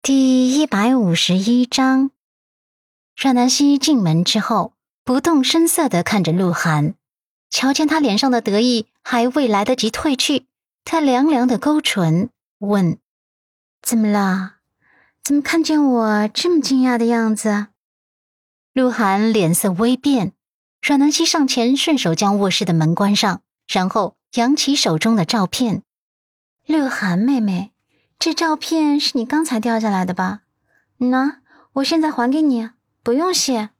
第一百五十一章，阮南希进门之后，不动声色的看着鹿晗，瞧见他脸上的得意还未来得及褪去，他凉凉的勾唇问：“怎么了？怎么看见我这么惊讶的样子？”鹿晗脸色微变，阮南希上前顺手将卧室的门关上，然后扬起手中的照片：“鹿晗妹妹。”这照片是你刚才掉下来的吧？那我现在还给你，不用谢。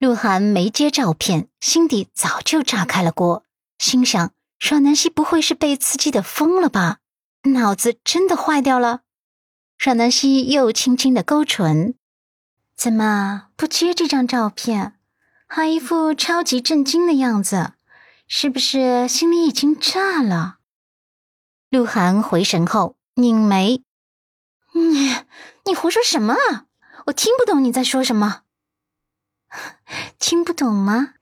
鹿晗没接照片，心底早就炸开了锅，心想：阮南希不会是被刺激的疯了吧？脑子真的坏掉了？阮南希又轻轻的勾唇，怎么不接这张照片？还一副超级震惊的样子，是不是心里已经炸了？鹿晗回神后。拧眉，你你胡说什么啊？我听不懂你在说什么。听不懂吗？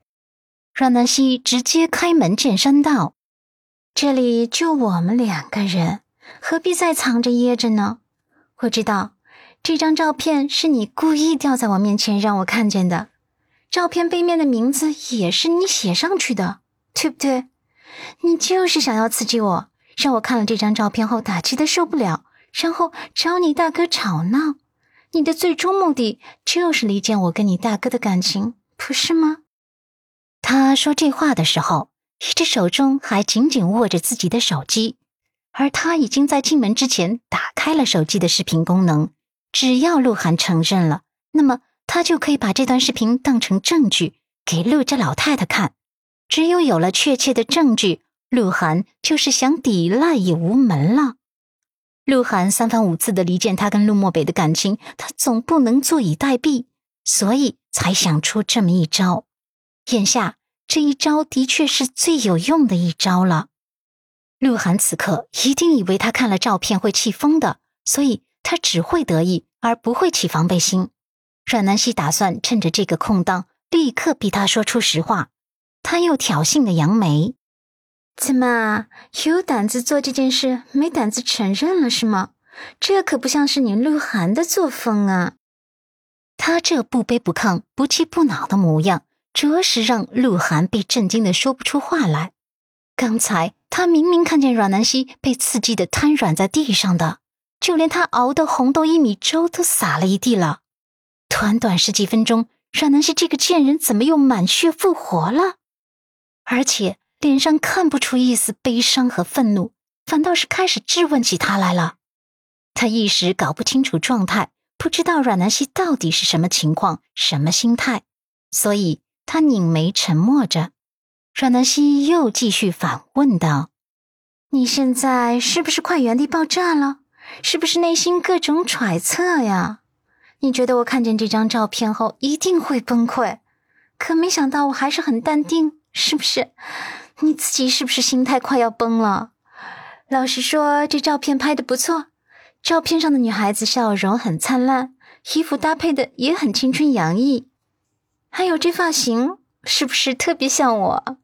阮南希直接开门见山道：“这里就我们两个人，何必再藏着掖着呢？我知道这张照片是你故意掉在我面前让我看见的，照片背面的名字也是你写上去的，对不对？你就是想要刺激我。”让我看了这张照片后打击的受不了，然后找你大哥吵闹。你的最终目的就是离间我跟你大哥的感情，不是吗？他说这话的时候，一只手中还紧紧握着自己的手机，而他已经在进门之前打开了手机的视频功能。只要鹿晗承认了，那么他就可以把这段视频当成证据给陆家老太太看。只有有了确切的证据。鹿晗就是想抵赖也无门了。鹿晗三番五次的离间他跟陆漠北的感情，他总不能坐以待毙，所以才想出这么一招。眼下这一招的确是最有用的一招了。鹿晗此刻一定以为他看了照片会气疯的，所以他只会得意而不会起防备心。阮南希打算趁着这个空档，立刻逼他说出实话。他又挑衅的扬眉。怎么有胆子做这件事，没胆子承认了是吗？这可不像是你鹿晗的作风啊！他这不卑不亢、不气不恼的模样，着实让鹿晗被震惊的说不出话来。刚才他明明看见阮南希被刺激的瘫软在地上的，就连他熬的红豆薏米粥都洒了一地了。短短十几分钟，阮南希这个贱人怎么又满血复活了？而且。脸上看不出一丝悲伤和愤怒，反倒是开始质问起他来了。他一时搞不清楚状态，不知道阮南希到底是什么情况、什么心态，所以他拧眉沉默着。阮南希又继续反问道：“你现在是不是快原地爆炸了？是不是内心各种揣测呀？你觉得我看见这张照片后一定会崩溃，可没想到我还是很淡定，是不是？”你自己是不是心态快要崩了？老实说，这照片拍的不错，照片上的女孩子笑容很灿烂，衣服搭配的也很青春洋溢，还有这发型，是不是特别像我？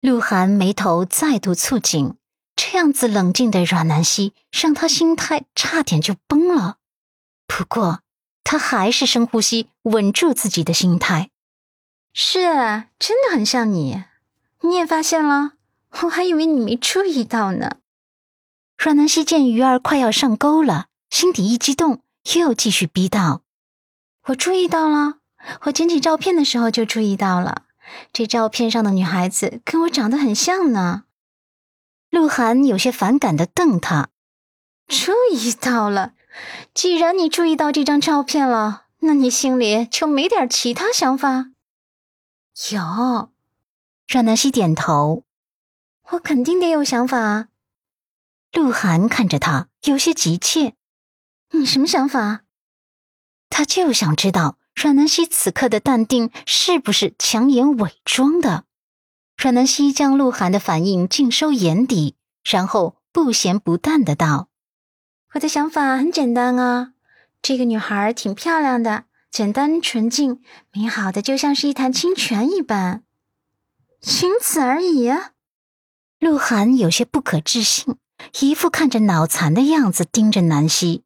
鹿晗眉头再度蹙紧，这样子冷静的阮南希让他心态差点就崩了。不过他还是深呼吸，稳住自己的心态。是，真的很像你。你也发现了，我还以为你没注意到呢。阮南希见鱼儿快要上钩了，心底一激动，又继续逼道：“我注意到了，我捡起照片的时候就注意到了，这照片上的女孩子跟我长得很像呢。”鹿晗有些反感的瞪他：“注意到了？既然你注意到这张照片了，那你心里就没点其他想法？”有。阮南希点头，我肯定得有想法啊。鹿晗看着他，有些急切：“你什么想法？”他就想知道阮南希此刻的淡定是不是强颜伪装的。阮南希将鹿晗的反应尽收眼底，然后不咸不淡的道：“我的想法很简单啊，这个女孩挺漂亮的，简单纯净，美好的就像是一潭清泉一般。”仅此而已。鹿晗有些不可置信，一副看着脑残的样子盯着南希。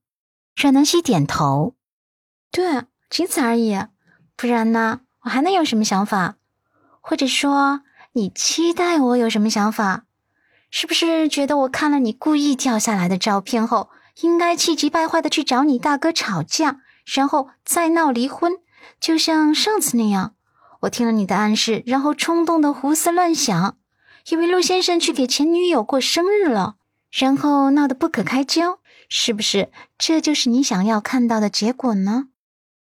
阮南希点头：“对，仅此而已。不然呢？我还能有什么想法？或者说，你期待我有什么想法？是不是觉得我看了你故意掉下来的照片后，应该气急败坏的去找你大哥吵架，然后再闹离婚？就像上次那样，我听了你的暗示，然后冲动的胡思乱想，以为陆先生去给前女友过生日了，然后闹得不可开交。是不是这就是你想要看到的结果呢？